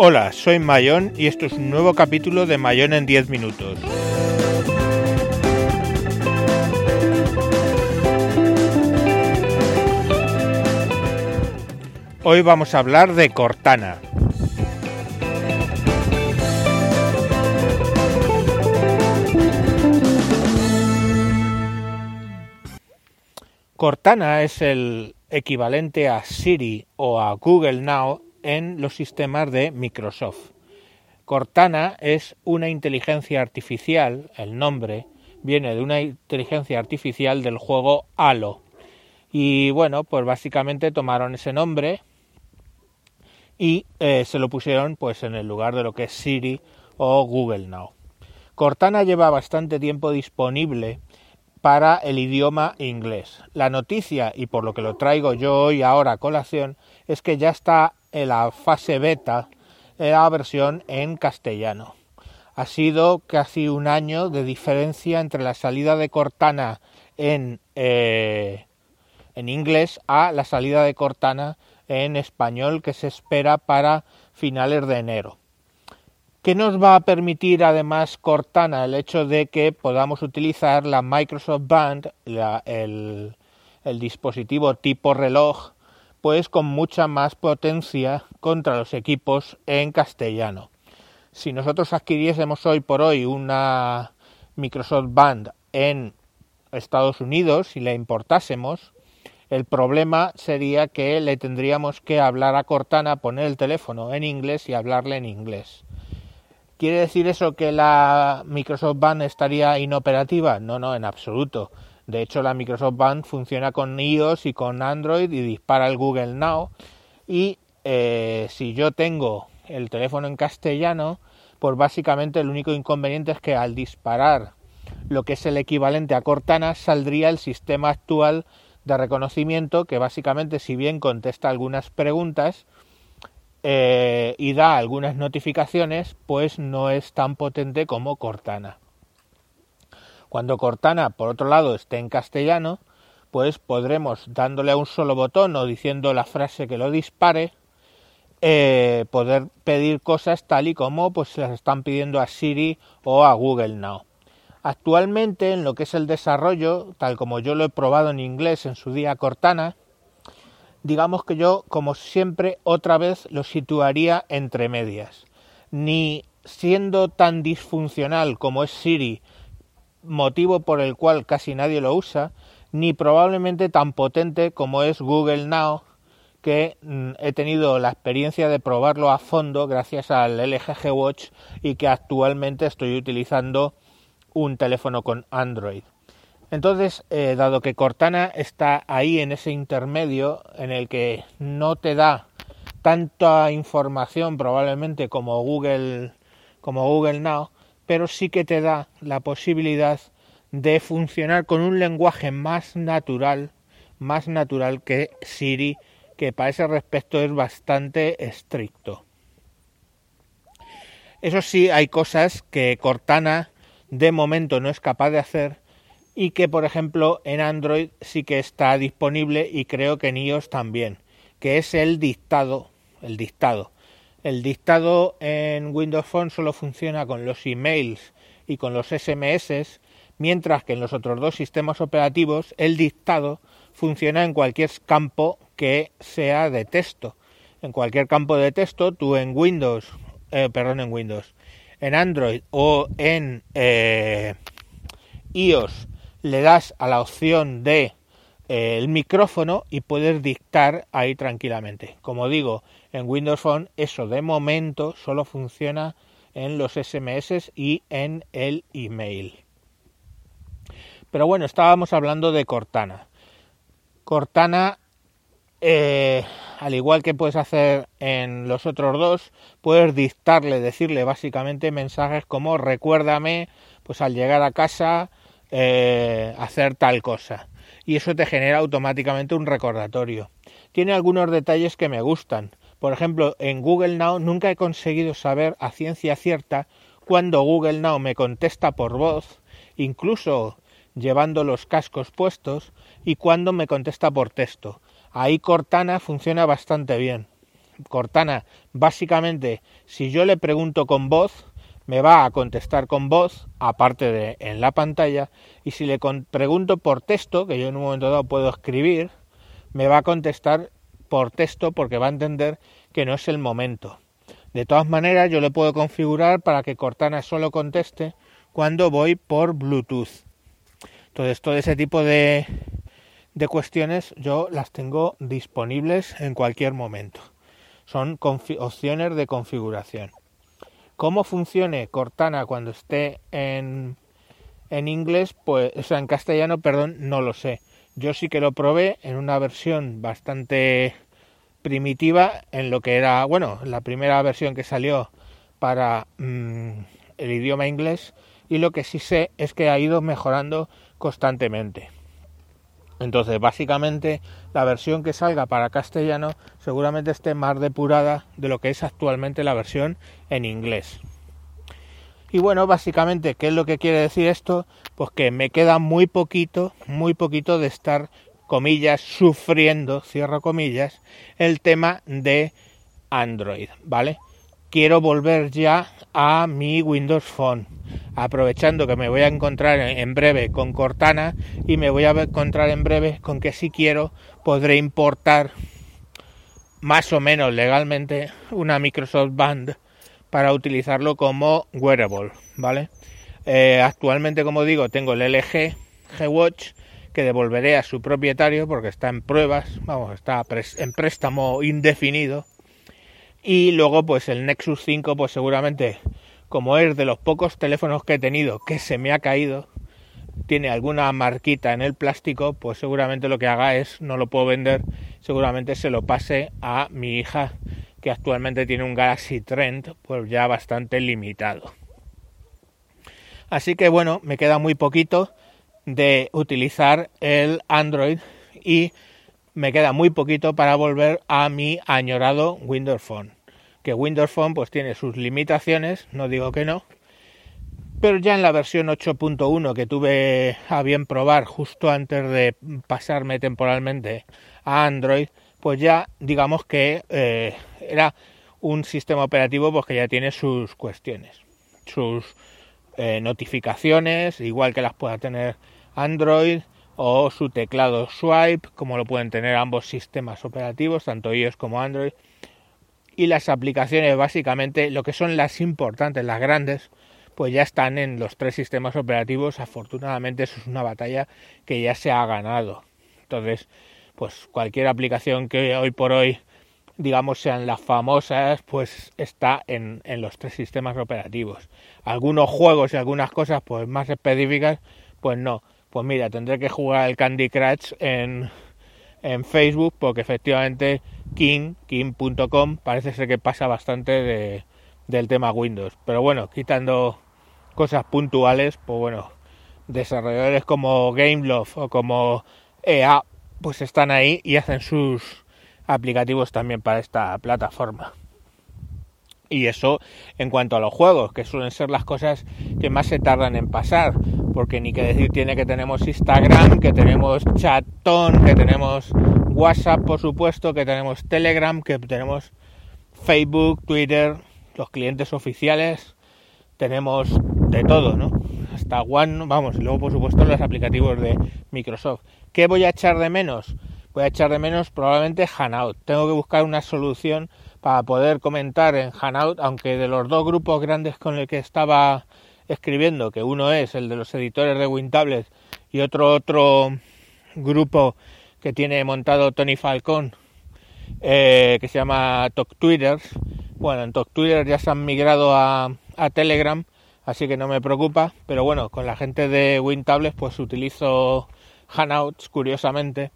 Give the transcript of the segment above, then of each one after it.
Hola, soy Mayón y esto es un nuevo capítulo de Mayón en 10 minutos. Hoy vamos a hablar de Cortana. Cortana es el equivalente a Siri o a Google Now en los sistemas de Microsoft. Cortana es una inteligencia artificial, el nombre viene de una inteligencia artificial del juego Halo. Y bueno, pues básicamente tomaron ese nombre y eh, se lo pusieron pues en el lugar de lo que es Siri o Google Now. Cortana lleva bastante tiempo disponible para el idioma inglés. La noticia, y por lo que lo traigo yo hoy ahora a colación, es que ya está en la fase beta la versión en castellano. Ha sido casi un año de diferencia entre la salida de Cortana en, eh, en inglés a la salida de Cortana en español que se espera para finales de enero. ¿Qué nos va a permitir además Cortana? El hecho de que podamos utilizar la Microsoft Band, el dispositivo tipo reloj, pues con mucha más potencia contra los equipos en castellano. Si nosotros adquiriésemos hoy por hoy una Microsoft Band en Estados Unidos y la importásemos, el problema sería que le tendríamos que hablar a Cortana, poner el teléfono en inglés y hablarle en inglés. ¿Quiere decir eso que la Microsoft Band estaría inoperativa? No, no, en absoluto. De hecho, la Microsoft Band funciona con iOS y con Android y dispara el Google Now. Y eh, si yo tengo el teléfono en castellano, pues básicamente el único inconveniente es que al disparar lo que es el equivalente a Cortana saldría el sistema actual de reconocimiento que básicamente si bien contesta algunas preguntas eh, y da algunas notificaciones, pues no es tan potente como Cortana. Cuando Cortana, por otro lado, esté en castellano, pues podremos, dándole a un solo botón o diciendo la frase que lo dispare, eh, poder pedir cosas tal y como pues se las están pidiendo a Siri o a Google Now. Actualmente, en lo que es el desarrollo, tal como yo lo he probado en inglés en su día Cortana, digamos que yo, como siempre, otra vez lo situaría entre medias. Ni siendo tan disfuncional como es Siri, motivo por el cual casi nadie lo usa, ni probablemente tan potente como es Google Now, que mm, he tenido la experiencia de probarlo a fondo gracias al LG Watch y que actualmente estoy utilizando un teléfono con Android. Entonces, eh, dado que Cortana está ahí en ese intermedio en el que no te da tanta información probablemente como Google como Google Now, pero sí que te da la posibilidad de funcionar con un lenguaje más natural, más natural que Siri, que para ese respecto es bastante estricto. Eso sí, hay cosas que Cortana de momento no es capaz de hacer y que por ejemplo en Android sí que está disponible y creo que en iOS también, que es el dictado, el dictado. El dictado en Windows Phone solo funciona con los emails y con los SMS, mientras que en los otros dos sistemas operativos el dictado funciona en cualquier campo que sea de texto. En cualquier campo de texto, tú en Windows, eh, perdón, en Windows, en Android o en eh, iOS le das a la opción de el micrófono y puedes dictar ahí tranquilamente. Como digo, en Windows Phone eso de momento solo funciona en los SMS y en el email. Pero bueno, estábamos hablando de Cortana. Cortana eh, al igual que puedes hacer en los otros dos, puedes dictarle, decirle básicamente mensajes como recuérdame, pues al llegar a casa, eh, hacer tal cosa. Y eso te genera automáticamente un recordatorio. Tiene algunos detalles que me gustan. Por ejemplo, en Google Now nunca he conseguido saber a ciencia cierta cuando Google Now me contesta por voz, incluso llevando los cascos puestos, y cuando me contesta por texto Ahí Cortana funciona bastante bien. Cortana, básicamente, si yo le pregunto con voz, me va a contestar con voz, aparte de en la pantalla, y si le pregunto por texto, que yo en un momento dado puedo escribir, me va a contestar por texto porque va a entender que no es el momento. De todas maneras, yo le puedo configurar para que Cortana solo conteste cuando voy por Bluetooth. Entonces, todo ese tipo de, de cuestiones yo las tengo disponibles en cualquier momento. Son opciones de configuración. ¿Cómo funcione Cortana cuando esté en, en inglés? Pues, o sea, en castellano, perdón, no lo sé. Yo sí que lo probé en una versión bastante primitiva, en lo que era, bueno, la primera versión que salió para mm, el idioma inglés, y lo que sí sé es que ha ido mejorando constantemente. Entonces, básicamente, la versión que salga para castellano seguramente esté más depurada de lo que es actualmente la versión en inglés. Y bueno, básicamente, ¿qué es lo que quiere decir esto? Pues que me queda muy poquito, muy poquito de estar, comillas, sufriendo, cierro comillas, el tema de Android, ¿vale? Quiero volver ya a mi Windows Phone aprovechando que me voy a encontrar en breve con Cortana y me voy a encontrar en breve con que si quiero podré importar más o menos legalmente una Microsoft Band para utilizarlo como wearable, ¿vale? Eh, actualmente, como digo, tengo el LG G-Watch que devolveré a su propietario porque está en pruebas, vamos, está en préstamo indefinido. Y luego, pues el Nexus 5, pues seguramente como es de los pocos teléfonos que he tenido que se me ha caído, tiene alguna marquita en el plástico, pues seguramente lo que haga es, no lo puedo vender, seguramente se lo pase a mi hija, que actualmente tiene un Galaxy Trend, pues ya bastante limitado. Así que bueno, me queda muy poquito de utilizar el Android y me queda muy poquito para volver a mi añorado Windows Phone que Windows Phone pues tiene sus limitaciones, no digo que no, pero ya en la versión 8.1 que tuve a bien probar justo antes de pasarme temporalmente a Android, pues ya digamos que eh, era un sistema operativo pues que ya tiene sus cuestiones, sus eh, notificaciones, igual que las pueda tener Android o su teclado swipe, como lo pueden tener ambos sistemas operativos, tanto iOS como Android y las aplicaciones básicamente lo que son las importantes, las grandes, pues ya están en los tres sistemas operativos. Afortunadamente eso es una batalla que ya se ha ganado. Entonces, pues cualquier aplicación que hoy por hoy digamos sean las famosas, pues está en, en los tres sistemas operativos. Algunos juegos y algunas cosas pues más específicas, pues no. Pues mira, tendré que jugar el Candy Crush en, en Facebook porque efectivamente King, King.com parece ser que pasa bastante de, del tema Windows. Pero bueno, quitando cosas puntuales, pues bueno, desarrolladores como Gameloft o como EA pues están ahí y hacen sus aplicativos también para esta plataforma. Y eso en cuanto a los juegos, que suelen ser las cosas que más se tardan en pasar, porque ni que decir tiene que tenemos Instagram, que tenemos Chatón, que tenemos WhatsApp, por supuesto, que tenemos Telegram, que tenemos Facebook, Twitter, los clientes oficiales, tenemos de todo, ¿no? Hasta One, vamos, y luego por supuesto los aplicativos de Microsoft. ¿Qué voy a echar de menos? Voy a echar de menos probablemente Hanout. Tengo que buscar una solución para poder comentar en Hanout, aunque de los dos grupos grandes con el que estaba escribiendo, que uno es el de los editores de WinTablet y otro otro grupo que tiene montado Tony Falcón, eh, que se llama Talk Bueno, en Talk Twitter ya se han migrado a, a, Telegram, así que no me preocupa, pero bueno, con la gente de WinTablet pues utilizo Hangouts, curiosamente,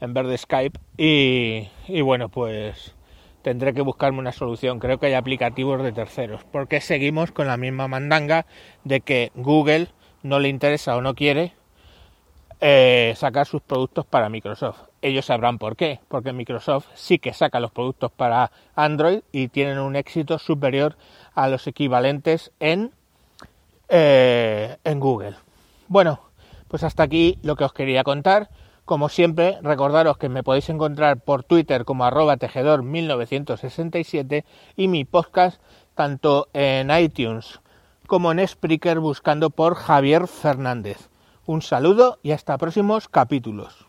en vez de Skype, y, y bueno, pues tendré que buscarme una solución. Creo que hay aplicativos de terceros, porque seguimos con la misma mandanga de que Google no le interesa o no quiere eh, sacar sus productos para Microsoft. Ellos sabrán por qué, porque Microsoft sí que saca los productos para Android y tienen un éxito superior a los equivalentes en, eh, en Google. Bueno, pues hasta aquí lo que os quería contar. Como siempre, recordaros que me podéis encontrar por Twitter como arroba tejedor1967 y mi podcast tanto en iTunes como en Spreaker buscando por Javier Fernández. Un saludo y hasta próximos capítulos.